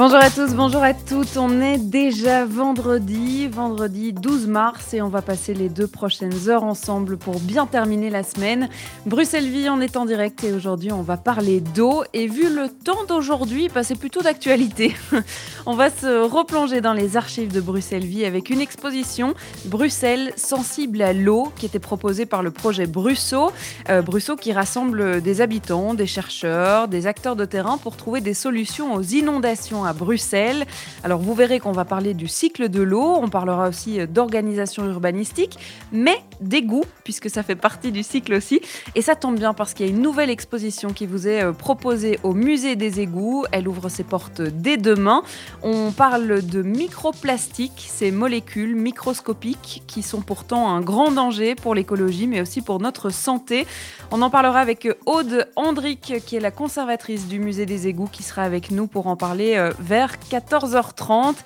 Bonjour à tous, bonjour à toutes. On est déjà vendredi, vendredi 12 mars et on va passer les deux prochaines heures ensemble pour bien terminer la semaine. Bruxelles Vie, on est en direct et aujourd'hui on va parler d'eau. Et vu le temps d'aujourd'hui, bah, c'est plutôt d'actualité. on va se replonger dans les archives de Bruxelles Vie avec une exposition Bruxelles sensible à l'eau qui était proposée par le projet Brusso. Euh, Brusso qui rassemble des habitants, des chercheurs, des acteurs de terrain pour trouver des solutions aux inondations Bruxelles. Alors vous verrez qu'on va parler du cycle de l'eau, on parlera aussi d'organisation urbanistique, mais d'égouts, puisque ça fait partie du cycle aussi. Et ça tombe bien parce qu'il y a une nouvelle exposition qui vous est euh, proposée au musée des égouts. Elle ouvre ses portes dès demain. On parle de microplastiques, ces molécules microscopiques qui sont pourtant un grand danger pour l'écologie, mais aussi pour notre santé. On en parlera avec Aude Andric, qui est la conservatrice du musée des égouts, qui sera avec nous pour en parler euh, vers 14h30.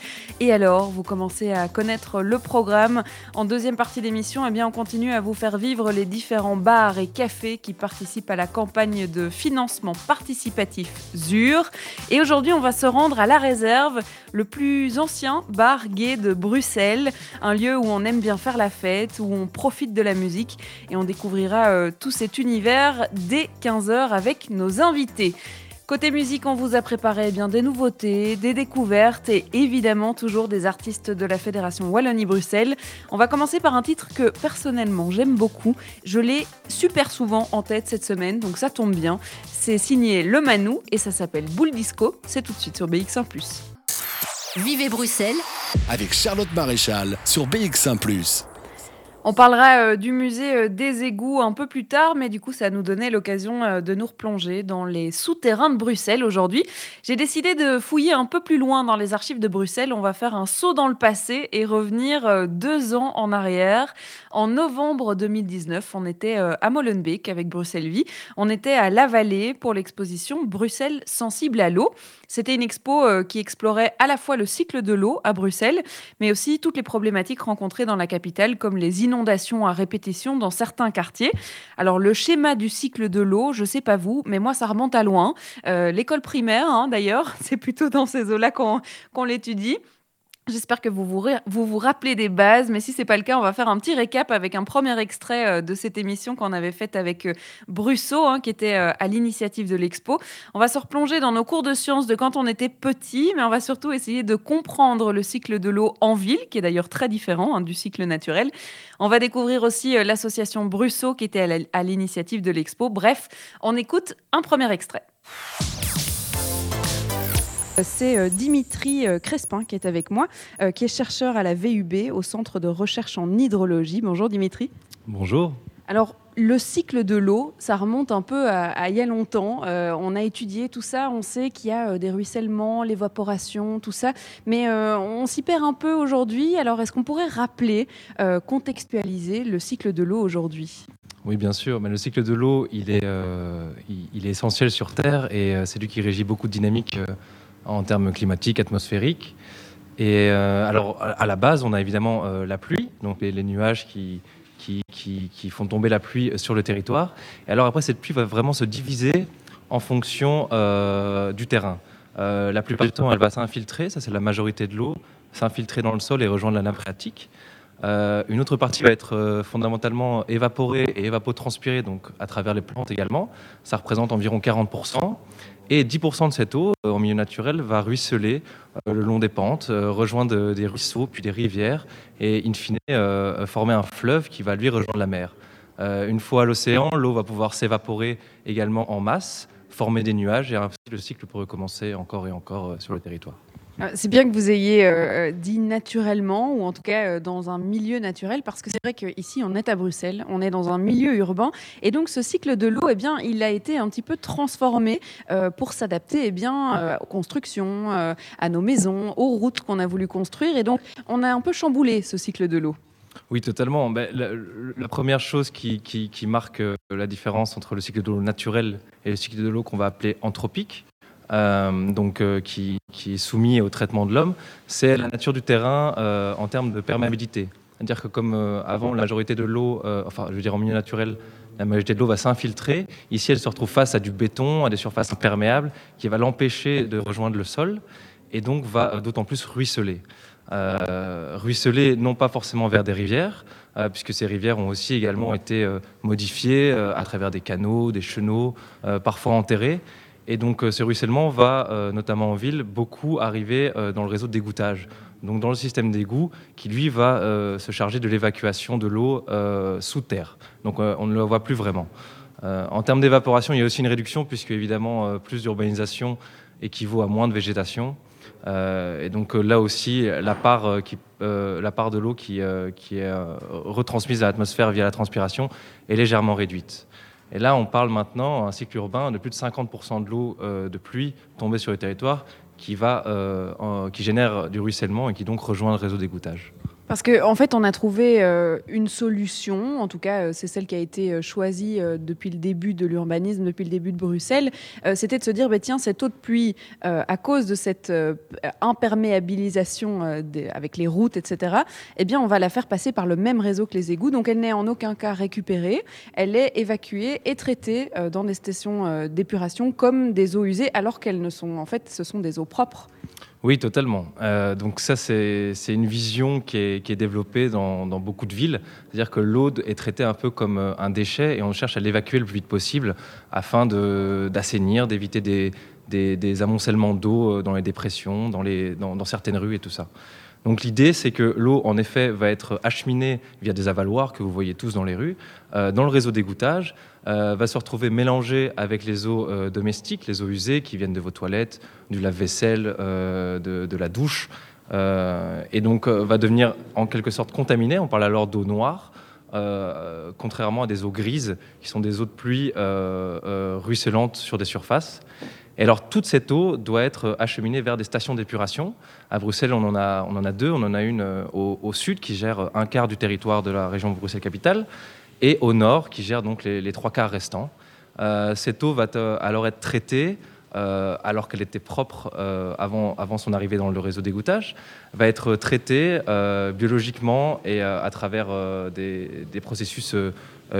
Et alors, vous commencez à connaître le programme. En deuxième partie d'émission, eh bien, on continue à vous faire vivre les différents bars et cafés qui participent à la campagne de financement participatif ZUR. Et aujourd'hui, on va se rendre à la réserve, le plus ancien bar gay de Bruxelles, un lieu où on aime bien faire la fête, où on profite de la musique et on découvrira euh, tout cet univers dès 15h avec nos invités. Côté musique, on vous a préparé eh bien des nouveautés, des découvertes et évidemment toujours des artistes de la Fédération Wallonie-Bruxelles. On va commencer par un titre que personnellement j'aime beaucoup. Je l'ai super souvent en tête cette semaine, donc ça tombe bien. C'est signé Le Manou et ça s'appelle Boule Disco. C'est tout de suite sur BX1 ⁇ Vivez Bruxelles avec Charlotte Maréchal sur BX1 ⁇ on parlera euh, du musée euh, des égouts un peu plus tard, mais du coup, ça nous donnait l'occasion euh, de nous replonger dans les souterrains de Bruxelles aujourd'hui. J'ai décidé de fouiller un peu plus loin dans les archives de Bruxelles. On va faire un saut dans le passé et revenir deux ans en arrière. En novembre 2019, on était à Molenbeek avec Bruxelles Vie. On était à La Vallée pour l'exposition Bruxelles sensible à l'eau. C'était une expo qui explorait à la fois le cycle de l'eau à Bruxelles, mais aussi toutes les problématiques rencontrées dans la capitale, comme les inondations à répétition dans certains quartiers. Alors le schéma du cycle de l'eau, je sais pas vous, mais moi ça remonte à loin. Euh, l'école primaire, hein, d'ailleurs, c'est plutôt dans ces eaux-là qu'on l'étudie. J'espère que vous vous, vous vous, rappelez des bases, mais si ce n'est pas le cas, on va faire un petit récap avec un premier extrait euh, de cette émission qu'on avait faite avec euh, Brusso, hein, qui était euh, à l'initiative de l'expo. On va se replonger dans nos cours de sciences de quand on était petit, mais on va surtout essayer de comprendre le cycle de l'eau en ville, qui est d'ailleurs très différent hein, du cycle naturel. On va découvrir aussi l'association Brusso, qui était à l'initiative de l'expo. Bref, on écoute un premier extrait. C'est euh, Dimitri euh, Crespin qui est avec moi, euh, qui est chercheur à la VUB au Centre de recherche en hydrologie. Bonjour Dimitri. Bonjour. Alors, le cycle de l'eau, ça remonte un peu à, il y a longtemps. on a étudié tout ça, on sait qu'il y a des ruissellements, l'évaporation, tout ça, mais on s'y perd un peu aujourd'hui. Alors, est-ce qu'on pourrait rappeler, contextualiser le cycle de l'eau aujourd'hui? Oui, bien sûr. Mais le cycle de l'eau, il il, est essentiel sur Terre et c'est lui qui régit beaucoup de dynamiques en termes climatiques, atmosphériques. Et euh, alors, à la base, on a évidemment euh, la pluie, donc les, nuages qui, qui, qui, font tomber la pluie sur le territoire. Et alors après, cette pluie va vraiment se diviser en fonction euh, du terrain. la plupart du temps, elle va s'infiltrer, ça c'est la majorité de l'eau, s'infiltrer dans le sol et rejoindre la nappe phréatique. une autre partie va être fondamentalement évaporée et évapotranspirée, donc à travers les plantes également. Ça représente environ 40%. Et 10% de cette eau, euh, en milieu naturel, va ruisseler euh, le long des pentes, euh, rejoindre des ruisseaux, puis des rivières, et in fine former un fleuve qui va lui rejoindre la mer. Une fois à l'océan, l'eau va pouvoir s'évaporer également en masse, former des nuages, et ainsi le cycle peut recommencer encore et encore sur le territoire. Euh, c'est bien que vous ayez euh, euh, dit naturellement, ou en tout cas dans un milieu naturel, parce que c'est vrai qu'ici, on est à Bruxelles, on est dans un milieu urbain, et donc ce cycle de l'eau, eh bien, il a été un petit peu transformé pour s'adapter eh bien, aux constructions, à nos maisons, aux routes qu'on a voulu construire, et donc on a un peu chamboulé ce cycle de l'eau. Oui, totalement. Ben, la, première chose qui, marque euh, la différence entre le cycle de l'eau naturel et le cycle de l'eau qu'on va appeler anthropique, euh, donc euh, qui, est soumis au traitement de l'homme, c'est la nature du terrain en termes de perméabilité. C'est-à-dire que comme avant, la majorité de l'eau, enfin, je veux dire en milieu naturel, la majorité de l'eau va s'infiltrer. Ici, elle se retrouve face à du béton, à des surfaces imperméables, qui va l'empêcher de rejoindre le sol, et donc va d'autant plus ruisseler. Euh, ruisseler non pas forcément vers des rivières, euh, puisque ces rivières ont aussi également été euh, modifiées à travers des canaux, des chenaux, parfois enterrés. Et donc ce ruissellement va, notamment en ville, beaucoup arriver dans le réseau dégouttage, donc dans le système d'égout, qui lui va se charger de l'évacuation de l'eau sous terre. Donc on ne le voit plus vraiment. en termes d'évaporation, il y a aussi une réduction, puisque évidemment plus d'urbanisation équivaut à moins de végétation. Euh, et donc euh, là aussi, la part, euh, qui, la part de l'eau qui, qui est retransmise à l'atmosphère via la transpiration est légèrement réduite. Et là, on parle maintenant, un cycle urbain, de plus de 50% de l'eau de pluie tombée sur le territoire qui, va, qui génère du ruissellement et qui donc rejoint le réseau d'égouttage. Parce qu'en en fait, on a trouvé euh, une solution, en tout cas, euh, c'est celle qui a été euh, choisie depuis le début de l'urbanisme, depuis le début de Bruxelles. C'était de se dire, bah, tiens, cette eau de pluie, à cause de cette imperméabilisation avec les routes, etc., eh bien, on va la faire passer par le même réseau que les égouts. Donc, elle n'est en aucun cas récupérée. Elle est évacuée et traitée dans des stations d'épuration comme des eaux usées, alors qu'elles ne sont, en fait, ce sont des eaux propres. Oui, totalement. Euh, donc ça, c'est une vision qui est, développée dans, beaucoup de villes. C'est-à-dire que l'eau est traitée un peu comme euh, un déchet et on cherche à l'évacuer le plus vite possible afin d'assainir, d'éviter des, amoncellements d'eau euh, dans les dépressions, dans, certaines rues et tout ça. Donc l'idée, c'est que l'eau, en effet, va être acheminée via des avaloirs que vous voyez tous dans les rues, dans le réseau d'égouttage, euh, va se retrouver mélangée avec les eaux euh, domestiques, les eaux usées qui viennent de vos toilettes, du lave-vaisselle, de, la douche, et donc va devenir en quelque sorte contaminée. On parle alors d'eau noire. contrairement à des eaux grises, qui sont des eaux de pluie ruisselantes sur des surfaces. Et alors, toute cette eau doit être acheminée vers des stations d'épuration. À Bruxelles, on en, a, deux. On en a une euh, au, sud qui gère un quart du territoire de la région Bruxelles-Capitale et au nord qui gère donc les, trois quarts restants. Euh, cette eau va alors être traitée euh, alors qu'elle était propre avant, avant son arrivée dans le réseau d'égouttage, va être traitée biologiquement et à travers des, processus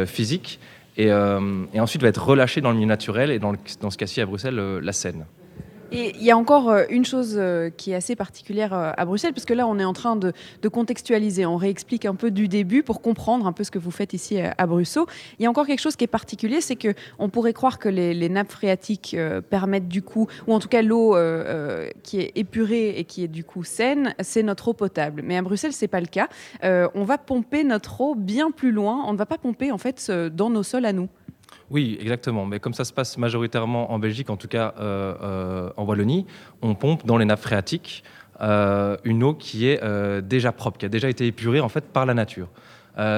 physiques euh, et, ensuite va être relâché dans le milieu naturel et dans, ce cas-ci à Bruxelles, euh, la Seine. Et il y a encore euh, une chose euh, qui est assez particulière euh, à Bruxelles, puisque là, on est en train de, contextualiser. On réexplique un peu du début pour comprendre un peu ce que vous faites ici à Bruxelles. Il y a encore quelque chose qui est particulier, c'est que on pourrait croire que les, nappes phréatiques permettent du coup, ou en tout cas l'eau qui est épurée et qui est du coup saine, c'est notre eau potable. Mais à Bruxelles, c'est pas le cas. on va pomper notre eau bien plus loin. On ne va pas pomper en fait dans nos sols à nous. Oui, exactement. Mais comme ça se passe majoritairement en Belgique, en tout cas euh, euh, en Wallonie, on pompe dans les nappes phréatiques euh, une eau qui est déjà propre, qui a déjà été épurée en fait par la nature.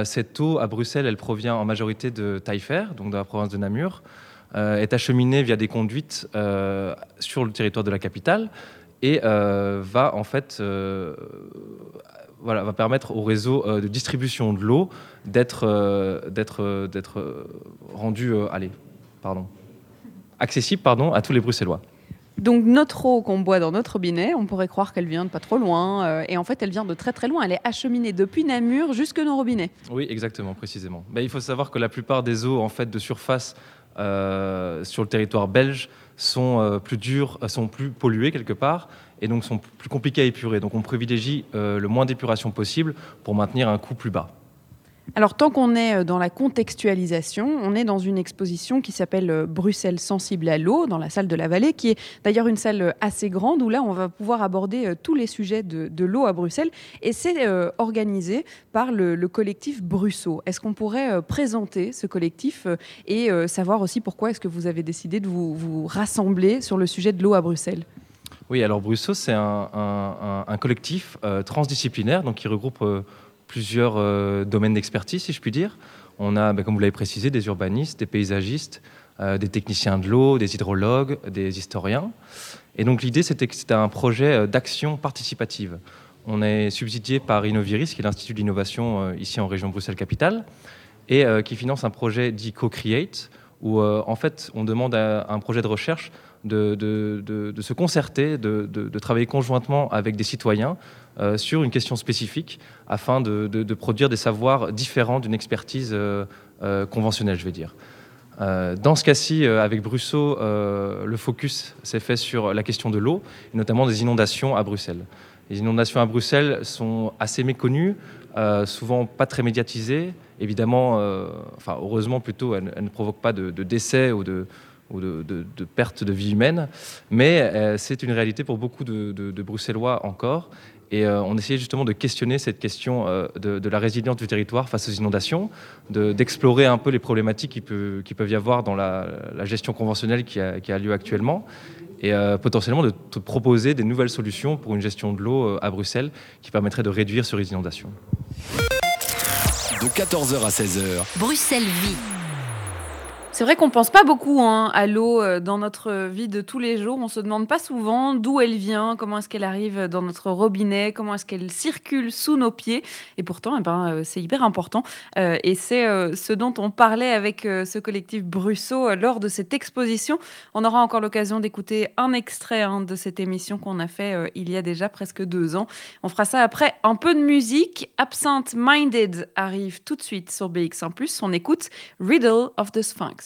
cette eau à Bruxelles, elle provient en majorité de Taillefer, donc de la province de Namur, est acheminée via des conduites sur le territoire de la capitale et va en fait voilà, va permettre au réseau euh, de distribution de l'eau d'être euh, d'être euh, d'être rendu allez, pardon, accessible pardon, à tous les Bruxellois. Donc notre eau qu'on boit dans notre robinet, on pourrait croire qu'elle vient de pas trop loin, et en fait elle vient de très très loin. Elle est acheminée depuis Namur jusque nos robinets. Oui, exactement, précisément. Mais il faut savoir que la plupart des eaux en fait de surface sur le territoire belge sont plus dures, sont plus polluées quelque part, et donc sont plus compliqués à épurer. Donc on privilégie euh, le moins d'épuration possible pour maintenir un coût plus bas. Alors tant qu'on est euh, dans la contextualisation, on est dans une exposition qui s'appelle euh, Bruxelles sensible à l'eau, dans la salle de la Vallée, qui est d'ailleurs une salle assez grande où là on va pouvoir aborder tous les sujets de, l'eau à Bruxelles. Et c'est organisé par le, collectif Brusseau. Est-ce qu'on pourrait présenter ce collectif et savoir aussi pourquoi est-ce que vous avez décidé de vous rassembler sur le sujet de l'eau à Bruxelles? Oui, alors Brusso, c'est un, collectif euh, transdisciplinaire donc qui regroupe euh, plusieurs euh, domaines d'expertise, si je puis dire. On a, ben, comme vous l'avez précisé, des urbanistes, des paysagistes, des techniciens de l'eau, des hydrologues, des historiens. Et donc l'idée, c'était que c'était un projet d'action participative. On est subsidié par Innoviris, qui est l'Institut d'innovation ici en région Bruxelles-Capitale, et qui finance un projet dit Co-Create, où en fait on demande à un projet de recherche de, se concerter, de, travailler conjointement avec des citoyens euh, sur une question spécifique afin de, produire des savoirs différents d'une expertise euh, euh, conventionnelle, je vais dire. dans ce cas-ci, avec Bruxelles, le focus s'est fait sur la question de l'eau, notamment des inondations à Bruxelles. Les inondations à Bruxelles sont assez méconnues, souvent pas très médiatisées. Évidemment, enfin heureusement plutôt, elles, ne provoquent pas de décès ou de, ou de, de, perte de vie humaine, mais euh, c'est une réalité pour beaucoup de, Bruxellois encore. Et euh, on essayait justement de questionner cette question euh, de, la résilience du territoire face aux inondations, d'explorer un peu les problématiques qui, peut, qui, peuvent y avoir dans la, gestion conventionnelle qui a, qui a, lieu actuellement, et potentiellement de proposer des nouvelles solutions pour une gestion de l'eau à Bruxelles qui permettrait de réduire ces inondations. De 14h à 16h. Bruxelles vit. C'est vrai qu'on pense pas beaucoup hein, à l'eau euh, dans notre vie de tous les jours. On se demande pas souvent d'où elle vient, comment est-ce qu'elle arrive dans notre robinet, comment est-ce qu'elle circule sous nos pieds. Et pourtant, eh ben, euh, c'est hyper important. Euh, et c'est ce dont on parlait avec ce collectif Brusseau lors de cette exposition. On aura encore l'occasion d'écouter un extrait hein, de cette émission qu'on a fait il y a déjà presque deux ans. On fera ça après un peu de musique. Absent Minded arrive tout de suite sur BX1+. On écoute Riddle of the Sphinx.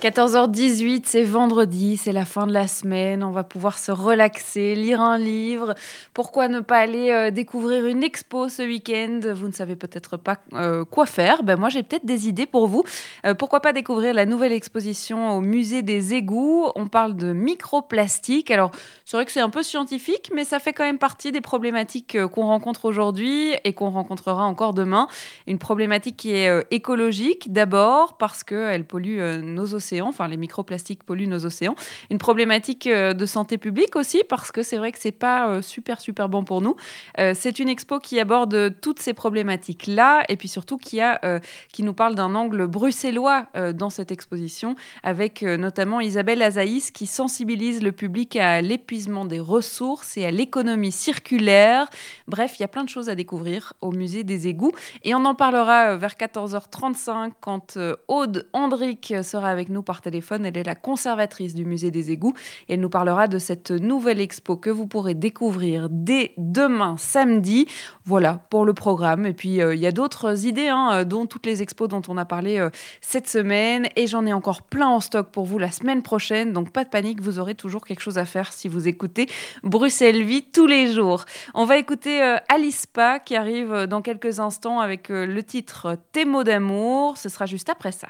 14h18, c'est vendredi, c'est la fin de la semaine, on va pouvoir se relaxer, lire un livre. Pourquoi ne pas aller euh, découvrir une expo ce week-end? Vous ne savez peut-être pas euh, quoi faire. Ben, moi, j'ai peut-être des idées pour vous. Euh, pourquoi pas découvrir la nouvelle exposition au musée des égouts? On parle de microplastique. Alors, c'est vrai que c'est un peu scientifique, mais ça fait quand même partie des problématiques qu'on rencontre aujourd'hui et qu'on rencontrera encore demain. Une problématique qui est écologique d'abord parce qu'elle pollue nos océans enfin les microplastiques polluent nos océans. Une problématique euh, de santé publique aussi, parce que c'est vrai que c'est pas euh, super super bon pour nous. Euh, c'est une expo qui aborde toutes ces problématiques-là, et puis surtout qui, a, qui nous parle d'un angle bruxellois dans cette exposition, avec notamment Isabelle Azaïs qui sensibilise le public à l'épuisement des ressources et à l'économie circulaire. Bref, il y a plein de choses à découvrir au musée des égouts, et on en parlera vers 14h35 quand Aude Andric sera avec nous par téléphone. Elle est la conservatrice du musée des égouts et elle nous parlera de cette nouvelle expo que vous pourrez découvrir dès demain samedi. Voilà pour le programme. Et puis euh, il y a d'autres idées, hein, euh, dont toutes les expos dont on a parlé euh, cette semaine. Et j'en ai encore plein en stock pour vous la semaine prochaine. Donc pas de panique, vous aurez toujours quelque chose à faire si vous écoutez Bruxelles Vie tous les jours. On va écouter Alice Pa qui arrive dans quelques instants avec le titre Tes mots d'amour. Ce sera juste après ça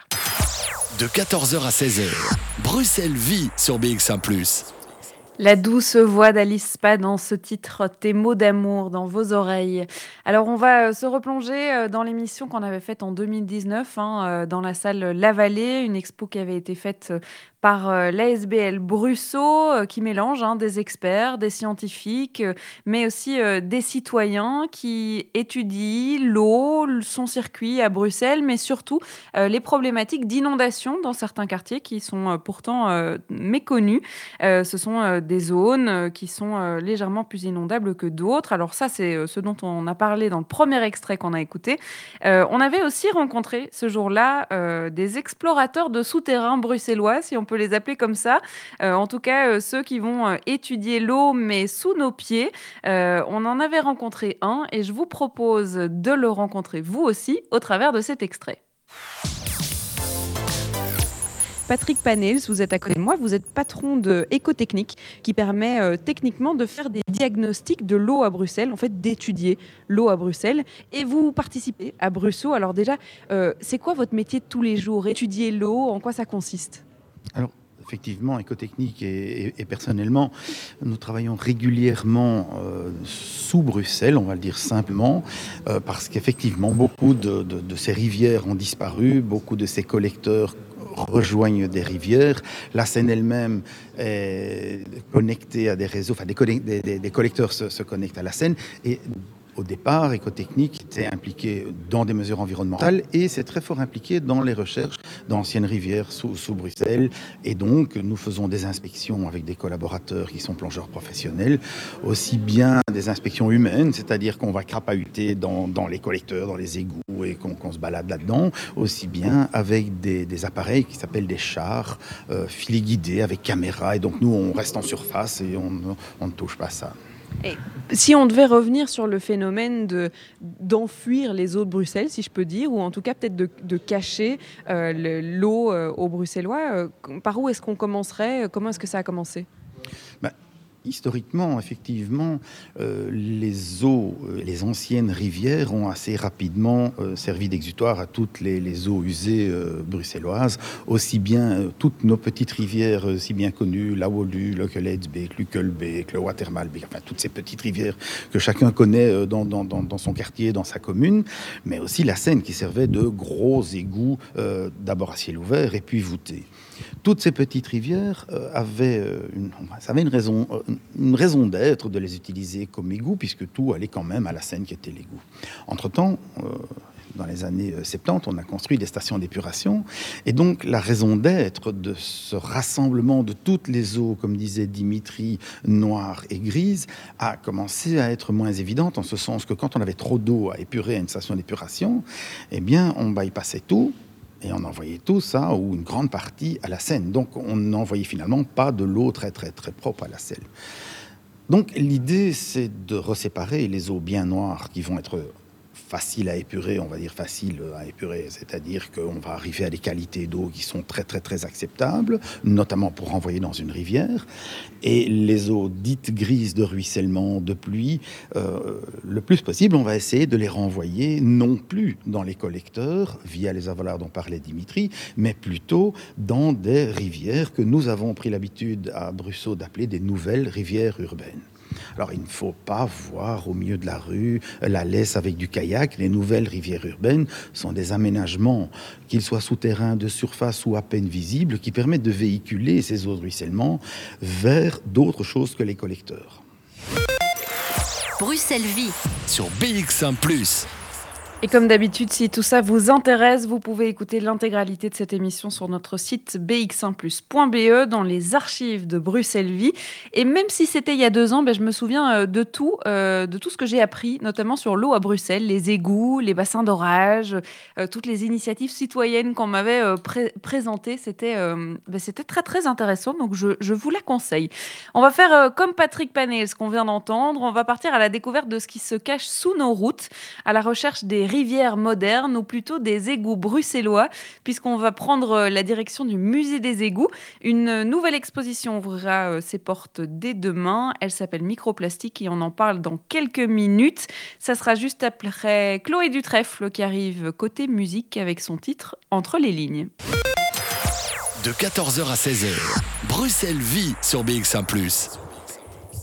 de 14h à 16h. Bruxelles vit sur BX1 ⁇ la douce voix d'Alice Spa dans ce titre Tes mots d'amour dans vos oreilles. Alors on va euh, se replonger euh, dans l'émission qu'on avait faite en 2019 hein, euh, dans la salle La Vallée, une expo qui avait été faite par euh, l'ASBL Brusseau, euh, qui mélange hein, des experts, des scientifiques, euh, mais aussi des citoyens qui étudient l'eau, son circuit à Bruxelles, mais surtout les problématiques d'inondation dans certains quartiers qui sont pourtant méconnus. ce sont des zones qui sont légèrement plus inondables que d'autres. Alors ça, c'est ce dont on a parlé dans le premier extrait qu'on a écouté. on avait aussi rencontré ce jour-là des explorateurs de souterrains bruxellois, si on peut les appeler comme ça. Euh, en tout cas, euh, ceux qui vont euh, étudier l'eau, mais sous nos pieds. on en avait rencontré un et je vous propose de le rencontrer vous aussi au travers de cet extrait. Patrick Panels, vous êtes à côté de moi, vous êtes patron de qui permet techniquement de faire des diagnostics de l'eau à Bruxelles, en fait d'étudier l'eau à Bruxelles. Et vous participez à Bruxelles. Alors déjà, c'est quoi votre métier de tous les jours? Étudier l'eau, en quoi ça consiste? Alors, effectivement, écotechnique et, personnellement, nous travaillons régulièrement euh, sous Bruxelles, on va le dire simplement, euh, parce qu'effectivement, beaucoup de, ces rivières ont disparu, beaucoup de ces collecteurs rejoignent des rivières. La Seine elle-même est connectée à des réseaux, enfin des, collecteurs se, connectent à la Seine et au départ, Écotechnique était impliqué dans des mesures environnementales et c'est très fort impliqué dans les recherches d'anciennes rivières sous, sous, Bruxelles. Et donc, nous faisons des inspections avec des collaborateurs qui sont plongeurs professionnels, aussi bien des inspections humaines, c'est-à-dire qu'on va crapahuter dans, dans, les collecteurs, dans les égouts et qu'on qu se balade là-dedans, aussi bien avec des, des appareils qui s'appellent des chars euh, filets guidés avec caméra. Et donc, nous, on reste en surface et on, on ne touche pas à ça. Et si on devait revenir sur le phénomène de d'enfuir les eaux de Bruxelles, si je peux dire, ou en tout cas peut-être de, cacher euh, l'eau euh, aux Bruxellois, euh, par où est-ce qu'on commencerait Comment est-ce que ça a commencé? Historiquement, effectivement, euh, les eaux, euh, les anciennes rivières ont assez rapidement euh, servi d'exutoire à toutes les, eaux usées bruxelloises, aussi bien toutes nos petites rivières si bien connues, la Wolu, le Keletsbeek, l'Ukelbeek, le Watermalbeek, enfin toutes ces petites rivières que chacun connaît dans, dans, son quartier, dans sa commune, mais aussi la Seine qui servait de gros égouts, d'abord à ciel ouvert et puis voûtés. Toutes ces petites rivières euh, avaient, euh, une, ça avait euh, une raison d'être de les utiliser comme égout, puisque tout allait quand même à la Seine qui était l'égout. Entre-temps, dans les années 70, on a construit des stations d'épuration. Et donc, la raison d'être de ce rassemblement de toutes les eaux, comme disait Dimitri, noires et grises, a commencé à être moins évidente, en ce sens que quand on avait trop d'eau à épurer à une station d'épuration, eh bien, on bypassait tout et on envoyait tout ça, ou une grande partie, à la Seine. Donc on n'envoyait finalement pas de l'eau très très très propre à la Seine. Donc l'idée, c'est de reséparer les eaux bien noires qui vont être facile à épurer, on va dire facile à épurer, c'est-à-dire qu'on va arriver à des qualités d'eau qui sont très très très acceptables, notamment pour renvoyer dans une rivière. Et les eaux dites grises de ruissellement, de pluie, euh, le plus possible, on va essayer de les renvoyer non plus dans les collecteurs, via les avalaires dont parlait Dimitri, mais plutôt dans des rivières que nous avons pris l'habitude à Bruxelles d'appeler des nouvelles rivières urbaines. Alors il ne faut pas voir au milieu de la rue la laisse avec du kayak. Les nouvelles rivières urbaines sont des aménagements, qu'ils soient souterrains, de surface ou à peine visibles, qui permettent de véhiculer ces eaux de ruissellement vers d'autres choses que les collecteurs. Bruxelles Vie sur BX1 ⁇ et comme d'habitude, si tout ça vous intéresse, vous pouvez écouter l'intégralité de cette émission sur notre site bx1plus.be dans les archives de Bruxelles Vie. Et même si c'était il y a deux ans, ben, je me souviens de tout, euh, de tout ce que j'ai appris, notamment sur l'eau à Bruxelles, les égouts, les bassins d'orage, euh, toutes les initiatives citoyennes qu'on m'avait euh, pré présentées. C'était ben, c'était très très intéressant, donc je, je, vous la conseille. On va faire comme Patrick Panel, ce qu'on vient d'entendre. On va partir à la découverte de ce qui se cache sous nos routes, à la recherche des rivières modernes ou plutôt des égouts bruxellois, puisqu'on va prendre la direction du musée des égouts. Une nouvelle exposition ouvrira ses portes dès demain. Elle s'appelle Microplastique et on en parle dans quelques minutes. Ça sera juste après Chloé Dutrèfle qui arrive côté musique avec son titre Entre les lignes. De 14h à 16h, Bruxelles vit sur BX1 ⁇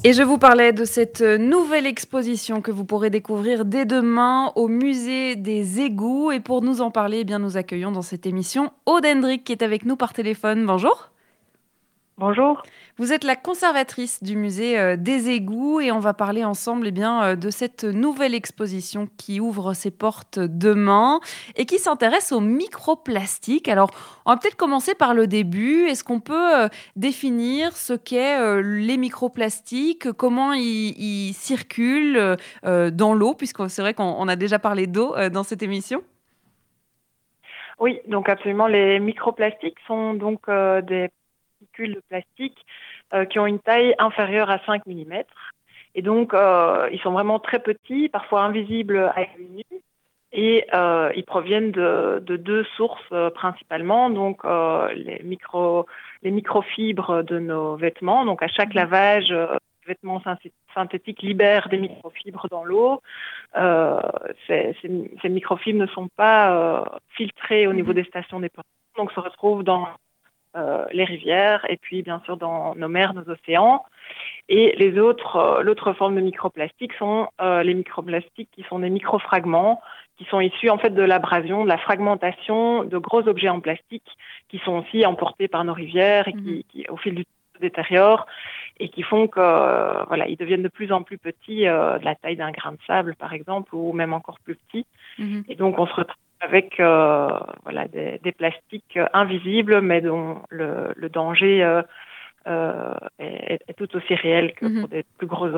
et je vous parlais de cette nouvelle exposition que vous pourrez découvrir dès demain au musée des égouts. Et pour nous en parler, eh bien, nous accueillons dans cette émission Aude qui est avec nous par téléphone. Bonjour. Bonjour. Vous êtes la conservatrice du musée euh, des égouts et on va parler ensemble eh bien, euh, de cette nouvelle exposition qui ouvre ses portes demain et qui s'intéresse aux microplastiques. Alors, on va peut-être commencer par le début. Est-ce qu'on peut euh, définir ce qu'est les microplastiques, comment ils, ils circulent dans l'eau, puisque c'est vrai qu'on a déjà parlé d'eau dans cette émission Oui, donc absolument. Les microplastiques sont donc des particules de plastique euh, qui ont une taille inférieure à 5 mm. Et donc, euh, ils sont vraiment très petits, parfois invisibles à l'œil nu. Et euh, ils proviennent de, de deux sources euh, principalement, donc euh, les, micro, les microfibres de nos vêtements. Donc à chaque lavage, les vêtements synthétiques libèrent des microfibres dans l'eau. Ces, ces, ces, microfibres ne sont pas filtrées au niveau des stations d'épuration, donc se retrouvent dans euh, les rivières et puis bien sûr dans nos mers, nos océans. Et les autres, euh, l'autre forme de microplastiques sont euh, les microplastiques qui sont des microfragments qui sont issus en fait de l'abrasion, de la fragmentation de gros objets en plastique qui sont aussi emportés par nos rivières et qui, qui au fil du temps se détériorent et qui font que voilà, ils deviennent de plus en plus petits, de la taille d'un grain de sable par exemple, ou même encore plus petits. Mhm. Et donc on se retrouve avec voilà des, plastiques invisibles, mais dont le, danger est, est, tout aussi réel que pour mhm. des plus gros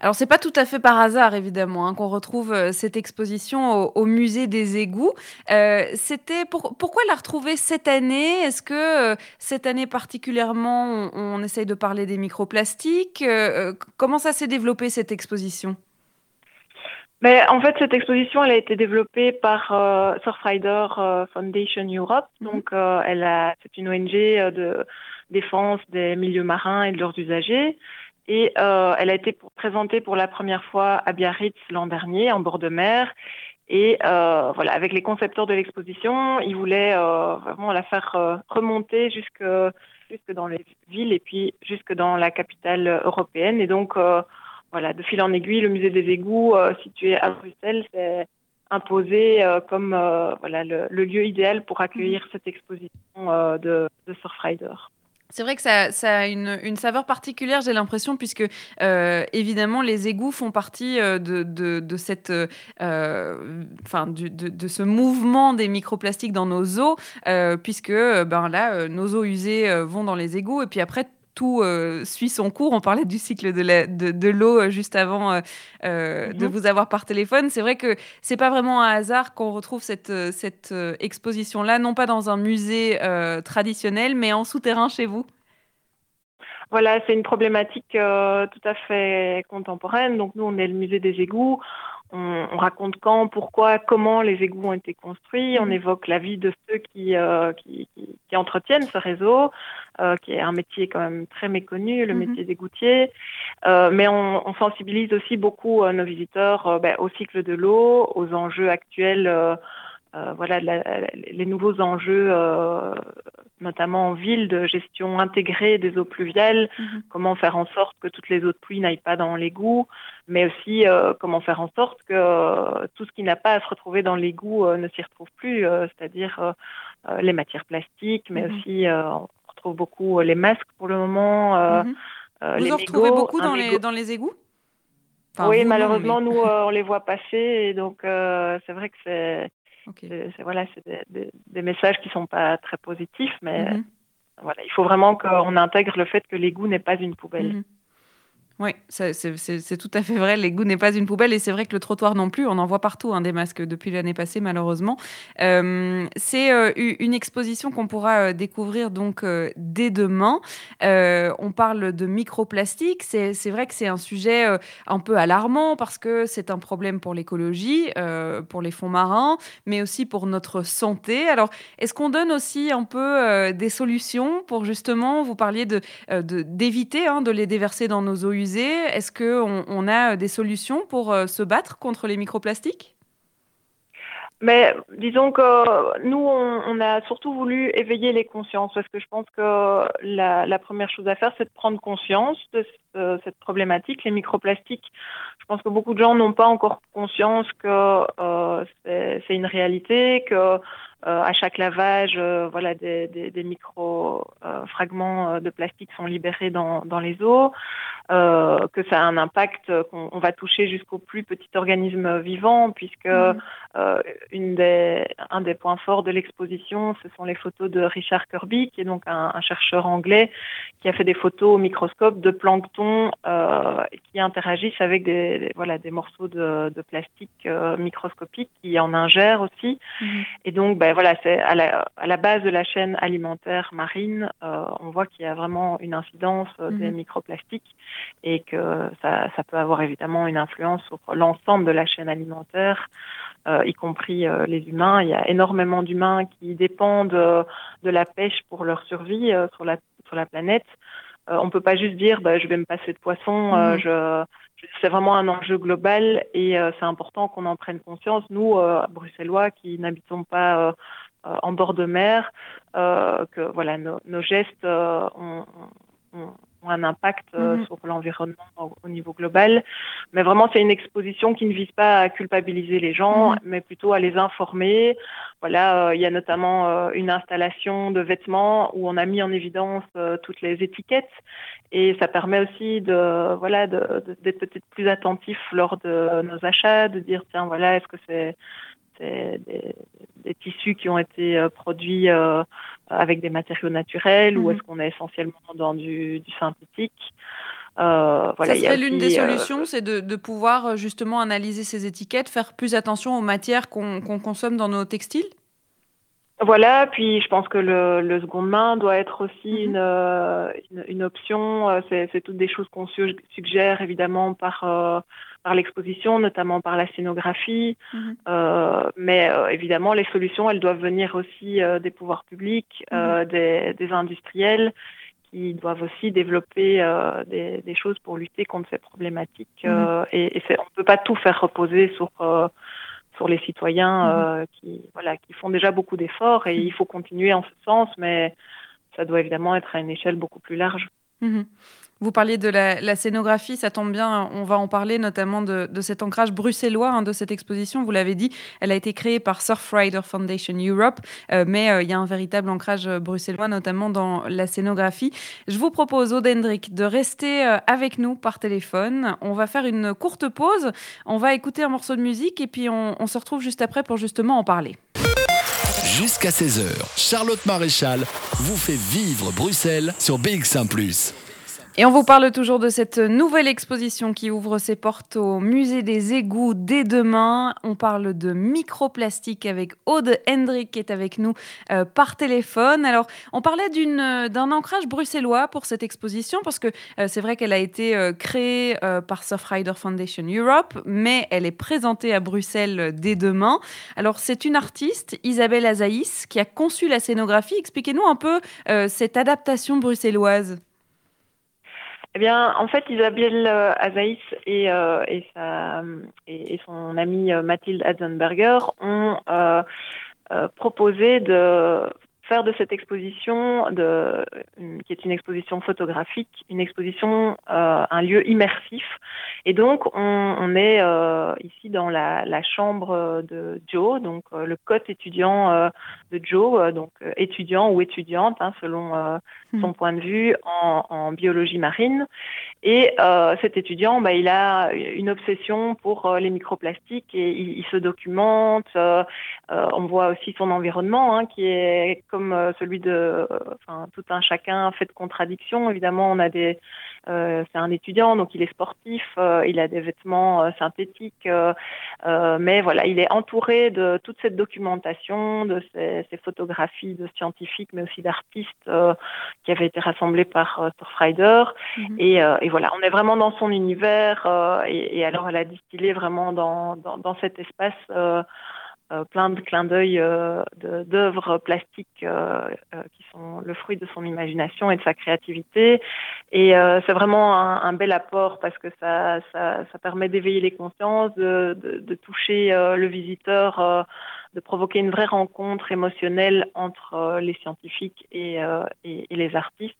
alors c'est pas tout à fait par hasard évidemment hein, qu'on retrouve euh, cette exposition au, musée des égouts. Euh, c'était pourquoi la retrouver cette année? Est-ce que euh, cette année particulièrement on, essaye de parler des microplastiques? Comment ça s'est développé cette exposition? Mais en fait, cette exposition, elle a été développée par Surfrider Foundation Europe. Mhm. Donc, elle a, c'est une ONG de défense des milieux marins et de leurs usagers. Et euh, elle a été présentée pour la première fois à Biarritz l'an dernier, en bord de mer. Et euh, voilà, avec les concepteurs de l'exposition, ils voulaient euh, vraiment la faire remonter jusque, jusque dans les villes et puis jusque dans la capitale européenne. Et donc, voilà, de fil en aiguille, le musée des égouts, situé à Bruxelles, s'est imposé comme voilà, le, lieu idéal pour accueillir cette exposition de, de Surfrider. C'est vrai que ça, a une, saveur particulière, j'ai l'impression, puisque euh, évidemment les égouts font partie euh, de, cette, euh, enfin, de, ce mouvement des microplastiques dans nos eaux, puisque ben là, nos eaux usées vont dans les égouts et puis après tout euh, suit son cours. On parlait du cycle de l'eau euh, juste avant euh, de mhm. vous avoir par téléphone. C'est vrai que c'est pas vraiment un hasard qu'on retrouve cette, cette exposition-là, non pas dans un musée traditionnel, mais en souterrain chez vous. Voilà, c'est une problématique tout à fait contemporaine. Donc nous, on est le musée des égouts. On, raconte quand, pourquoi, comment les égouts ont été construits. On mhm. évoque la vie de ceux qui, qui, qui entretiennent ce réseau. Euh, qui est un métier quand même très méconnu, le mhm. métier des gouttiers. Euh, mais on, on, sensibilise aussi beaucoup euh, nos visiteurs ben, au cycle de l'eau, aux enjeux actuels voilà les nouveaux enjeux, notamment en ville, de gestion intégrée des eaux pluviales, mhm. comment faire en sorte que toutes les eaux de pluie n'aillent pas dans l'égout, mais aussi comment faire en sorte que tout ce qui n'a pas à se retrouver dans l'égout ne s'y retrouve plus, c'est-à-dire les matières plastiques, mais mhm. aussi retrouve beaucoup les masques pour le moment. Mhm. Vous en retrouvez beaucoup dans les, dans les égouts? Oui, malheureusement, nous, on les voit passer. Et donc, c'est vrai que c'est voilà, c'est des, messages qui sont pas très positifs, mais mhm. voilà, il faut vraiment qu'on intègre le fait que l'égout n'est pas une poubelle. Mhm. Oui, c'est tout à fait vrai. L'égout n'est pas une poubelle et c'est vrai que le trottoir non plus. On en voit partout hein, des masques depuis l'année passée, malheureusement. Euh, c'est euh, une exposition qu'on pourra euh, découvrir donc dès demain. on parle de microplastique. C'est vrai que c'est un sujet un peu alarmant parce que c'est un problème pour l'écologie, pour les fonds marins, mais aussi pour notre santé. Alors, est-ce qu'on donne aussi un peu des solutions pour justement, vous parliez d'éviter de, hein, de les déverser dans nos eaux usées est-ce qu'on on a des solutions pour euh, se battre contre les microplastiques? Mais disons que nous, on, a surtout voulu éveiller les consciences parce que je pense que la, première chose à faire, c'est de prendre conscience de cette problématique, les microplastiques. Je pense que beaucoup de gens n'ont pas encore conscience que euh, c'est une réalité, que euh, à chaque lavage, euh, voilà, des, des, des micro euh, fragments de plastique sont libérés dans, dans les eaux, que ça a un impact, qu'on va toucher jusqu'au plus petit organisme vivant, puisque mmh. une des, un des points forts de l'exposition, ce sont les photos de Richard Kirby, qui est donc un, un chercheur anglais qui a fait des photos au microscope de plancton qui interagissent avec des, voilà, des morceaux de, de plastique microscopiques qui en ingèrent aussi. Mmh. Et donc, ben, ben, voilà, c'est à la, base de la chaîne alimentaire marine, euh, on voit qu'il y a vraiment une incidence euh, des mhm. microplastiques et que ça, peut avoir évidemment une influence sur l'ensemble de la chaîne alimentaire, euh, y compris les humains. Il y a énormément d'humains qui dépendent de la pêche pour leur survie sur, la, sur la planète. on ne peut pas juste dire bah, je vais me passer de poisson, mhm. je, c'est vraiment un enjeu global et euh, c'est important qu'on en prenne conscience. Nous, euh, bruxellois, qui n'habitons pas euh, en bord de mer, que voilà, nos, gestes ont, un impact mhm. sur l'environnement au, niveau global. Mais vraiment, c'est une exposition qui ne vise pas à culpabiliser les gens, mhm. mais plutôt à les informer, voilà, il y a notamment une installation de vêtements où on a mis en évidence toutes les étiquettes et ça permet aussi de voilà d'être peut-être plus attentif lors de nos achats, de dire tiens voilà est-ce que c'est des, tissus qui ont été produits avec des matériaux naturels ou mhm. est-ce qu'on est essentiellement dans du, synthétique euh, voilà, ça serait l'une des solutions, c'est de, pouvoir justement analyser ces étiquettes, faire plus attention aux matières qu'on consomme dans nos textiles? Voilà, puis je pense que le, le seconde main doit être aussi mhm. euh, une, une, option. Euh, c'est toutes des choses qu'on suggère évidemment par, euh, par l'exposition, notamment par la scénographie. Mhm. mais évidemment, les solutions, elles doivent venir aussi des pouvoirs publics, mhm. des, des, industriels qui doivent aussi développer des, des, choses pour lutter contre ces problématiques. et, et on ne peut pas tout faire reposer sur les citoyens mhm. euh, qui, voilà, qui font déjà beaucoup d'efforts et mhm. il faut continuer en ce sens, mais ça doit évidemment être à une échelle beaucoup plus large. Vous parliez de la, scénographie, ça tombe bien, on va en parler notamment de, cet ancrage bruxellois hein, de cette exposition. Vous l'avez dit, elle a été créée par Surfrider Foundation Europe, euh, mais euh, il y a un véritable ancrage bruxellois, notamment dans la scénographie. Je vous propose, Odendrick, de rester euh, avec nous par téléphone. On va faire une courte pause, on va écouter un morceau de musique et puis on, on se retrouve juste après pour justement en parler. Jusqu'à 16h, Charlotte Maréchal vous fait vivre Bruxelles sur BX1 +. Et on vous parle toujours de cette nouvelle exposition qui ouvre ses portes au musée des égouts dès demain. On parle de microplastique avec Aude Hendrik qui est avec nous euh, par téléphone. Alors, on parlait d'un ancrage bruxellois pour cette exposition parce que euh, c'est vrai qu'elle a été euh, créée par Surfrider Foundation Europe, mais elle est présentée à Bruxelles dès demain. Alors, c'est une artiste, Isabelle Azaïs, qui a conçu la scénographie. Expliquez-nous un peu cette adaptation bruxelloise. Eh bien, en fait, Isabelle euh, Azaïs et, euh, et, et, son amie euh, Mathilde Adzenberger ont proposé de faire de cette exposition, de, qui est une exposition photographique, une exposition, un lieu immersif. Et donc, on, on est euh, ici dans la, la, chambre de Joe, donc euh, le cote étudiant euh, de Joe, euh, donc étudiant ou étudiante, hein, selon son mmh. point de vue, en, en biologie marine. Et cet étudiant, bah, il a une obsession pour les microplastiques et il, il se documente. on voit aussi son environnement, hein, qui est comme euh, celui de enfin, tout un chacun fait de contradictions. Évidemment, on a des euh, c'est un étudiant, donc il est sportif, euh, il a des vêtements synthétiques, mais voilà, il est entouré de toute cette documentation, de ces, photographies de scientifiques, mais aussi d'artistes qui avaient été rassemblés par Surfrider. Mhm. et, et, voilà, on est vraiment dans son univers, et, et, alors elle a distillé vraiment dans, dans, dans cet espace euh, plein de clins d'œil euh, d'œuvres plastiques euh, qui sont le fruit de son imagination et de sa créativité. Et c'est vraiment un, bel apport parce que ça, ça, permet d'éveiller les consciences, de, de, toucher le visiteur de provoquer une vraie rencontre émotionnelle entre les scientifiques et, et, les artistes.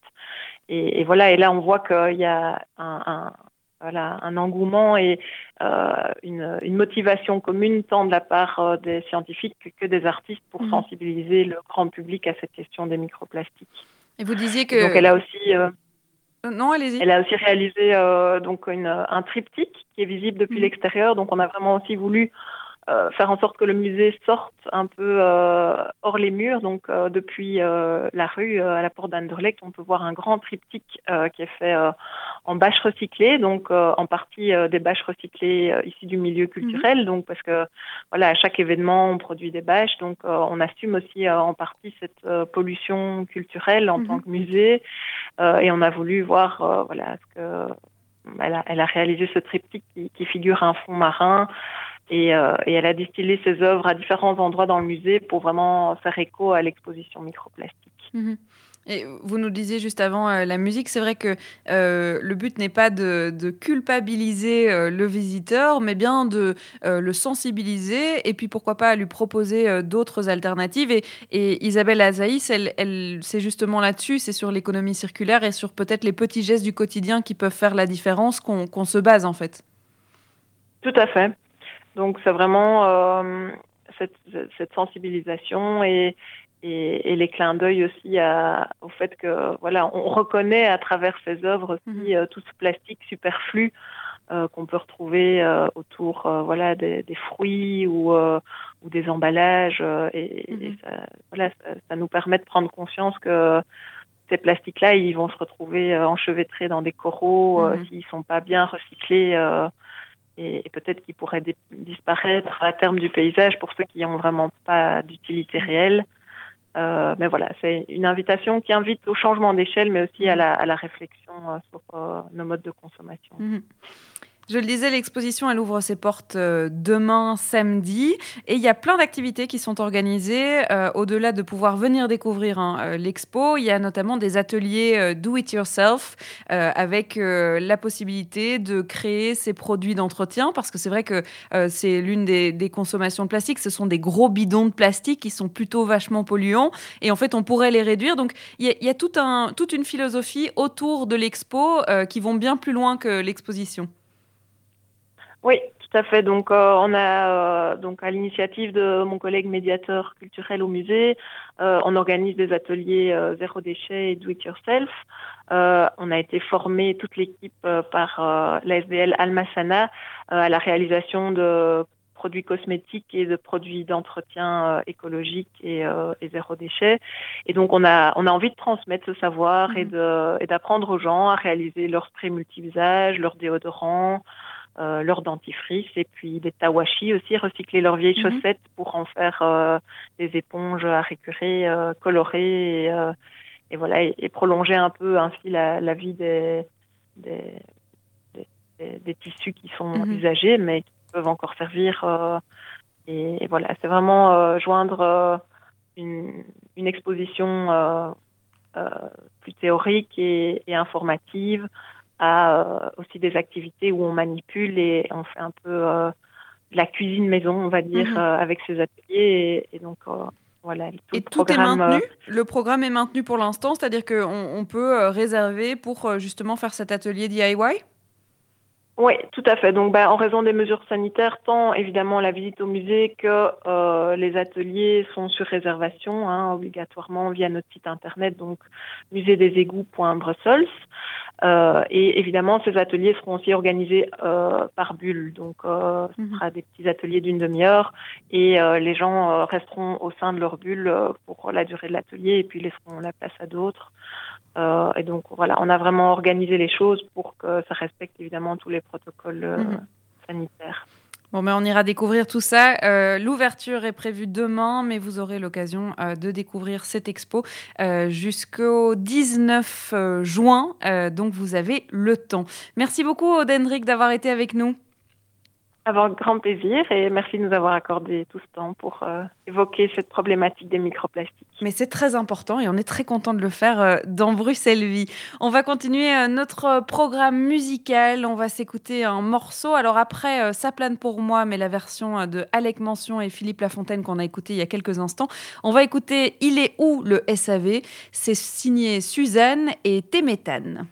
Et, voilà, et là on voit qu'il y a un, voilà, un engouement et euh, une, une, motivation commune tant de la part euh, des scientifiques que des artistes pour mhm. sensibiliser le grand public à cette question des microplastiques. Et vous disiez que donc elle a aussi euh, non, allez-y. Elle a aussi réalisé euh, donc une, un triptyque qui est visible depuis mhm. l'extérieur. Donc on a vraiment aussi voulu euh, faire en sorte que le musée sorte un peu euh, hors les murs. Donc, euh, depuis la rue à la porte d'Anderlecht, on peut voir un grand triptyque qui est fait en bâches recyclées, donc en partie des bâches recyclées ici du milieu mhm. culturel. Donc, parce que voilà, à chaque événement, on produit des bâches, donc on assume aussi en partie cette pollution culturelle en mhm. tant que musée. et on a voulu voir, voilà, ce que elle a, elle a, réalisé ce triptyque qui, qui figure un fond marin et, euh, et, elle a distillé ses œuvres à différents endroits dans le musée pour vraiment faire écho à l'exposition microplastique. Mhm. Et vous nous disiez juste avant euh, la musique, c'est vrai que euh, le but n'est pas de, de culpabiliser euh, le visiteur, mais bien de le sensibiliser et puis pourquoi pas lui proposer d'autres alternatives. Et, et, Isabelle Azaïs, elle, elle c'est justement là-dessus, c'est sur l'économie circulaire et sur peut-être les petits gestes du quotidien qui peuvent faire la différence qu'on qu'on se base en fait. Tout à fait. Donc c'est vraiment, euh, cette, cette sensibilisation et, et, et, les clins d'œil aussi à, au fait que voilà, on reconnaît à travers ces œuvres aussi mhm. tout ce plastique superflu euh, qu'on peut retrouver euh, autour euh, voilà des, des, fruits ou, ou des emballages et, et mhm. ça, voilà ça, ça, nous permet de prendre conscience que ces plastiques-là ils vont se retrouver enchevêtrés dans des coraux mmh. s'ils sont pas bien recyclés et, peut-être qu'ils pourraient disparaître à terme du paysage pour ceux qui n'ont vraiment pas d'utilité réelle. Euh, mais voilà, c'est une invitation qui invite au changement d'échelle, mais aussi à la, réflexion euh, sur euh, nos modes de consommation. Mmh. Je le disais, l'exposition, elle ouvre ses portes euh, demain, samedi. Et il y a plein d'activités qui sont organisées. Euh, Au-delà de pouvoir venir découvrir hein, euh, l'expo, il y a notamment des ateliers do it yourself avec la possibilité de créer ses produits d'entretien. Parce que c'est vrai que c'est l'une des, consommations de plastique. Ce sont des gros bidons de plastique qui sont plutôt vachement polluants. Et en fait, on pourrait les réduire. Donc, il y a, tout toute une philosophie autour de l'expo qui vont bien plus loin que l'exposition. Oui, tout à fait. Donc, euh, on a euh, donc à l'initiative de mon collègue médiateur culturel au musée, euh, on organise des ateliers euh, zéro déchet et do it yourself. Euh, on a été formé toute l'équipe par la SBL Almasana à la réalisation de produits cosmétiques et de produits d'entretien écologique et, et, zéro déchet. Et donc, on a on a envie de transmettre ce savoir mmh. et de et d'apprendre aux gens à réaliser leurs sprays multi-usages, leurs déodorants euh, leur dentifrice et puis des tawashi aussi, recycler leurs vieilles mmh. chaussettes pour en faire euh, des éponges à récurer, euh, colorées et, euh, et voilà et, et, prolonger un peu ainsi la, la vie des des, des, des, tissus qui sont mmh. usagés mais qui peuvent encore servir. Euh, et, et, voilà, c'est vraiment joindre une, une, exposition plus théorique et informative à euh, aussi des activités où on manipule et on fait un peu euh, de la cuisine maison, on va dire, mmh. euh, avec ces ateliers. Et, et donc, voilà. Tout et tout est maintenu? Le programme est maintenu pour l'instant, c'est-à-dire qu'on on peut réserver pour justement faire cet atelier DIY oui, tout à fait. Donc, bah, en raison des mesures sanitaires, tant évidemment la visite au musée que euh, les ateliers sont sur réservation, hein, obligatoirement via notre site internet, donc muséedeségouts.brussels. Euh, et évidemment, ces ateliers seront aussi organisés euh, par bulle. Donc, euh, ce mhm. sera des petits ateliers d'une demi-heure et euh, les gens euh, resteront au sein de leur bulle euh, pour la durée de l'atelier et puis laisseront la place à d'autres. Euh, et donc voilà, on a vraiment organisé les choses pour que ça respecte évidemment tous les protocoles mmh. sanitaires. Bon, mais on ira découvrir tout ça. Euh, L'ouverture est prévue demain, mais vous aurez l'occasion euh, de découvrir cette expo euh, jusqu'au 19 euh, juin. Euh, donc, vous avez le temps. Merci beaucoup, Odendrick, d'avoir été avec nous. Avec grand plaisir et merci de nous avoir accordé tout ce temps pour euh, évoquer cette problématique des microplastiques. Mais c'est très important et on est très content de le faire euh, dans Bruxelles Vie. On va continuer euh, notre programme musical. On va s'écouter un morceau. Alors après, ça plane pour moi, mais la version de Alec Mention et Philippe Lafontaine qu'on a écouté il y a quelques instants. On va écouter Il est où le SAV C'est signé Suzanne et Téméthane.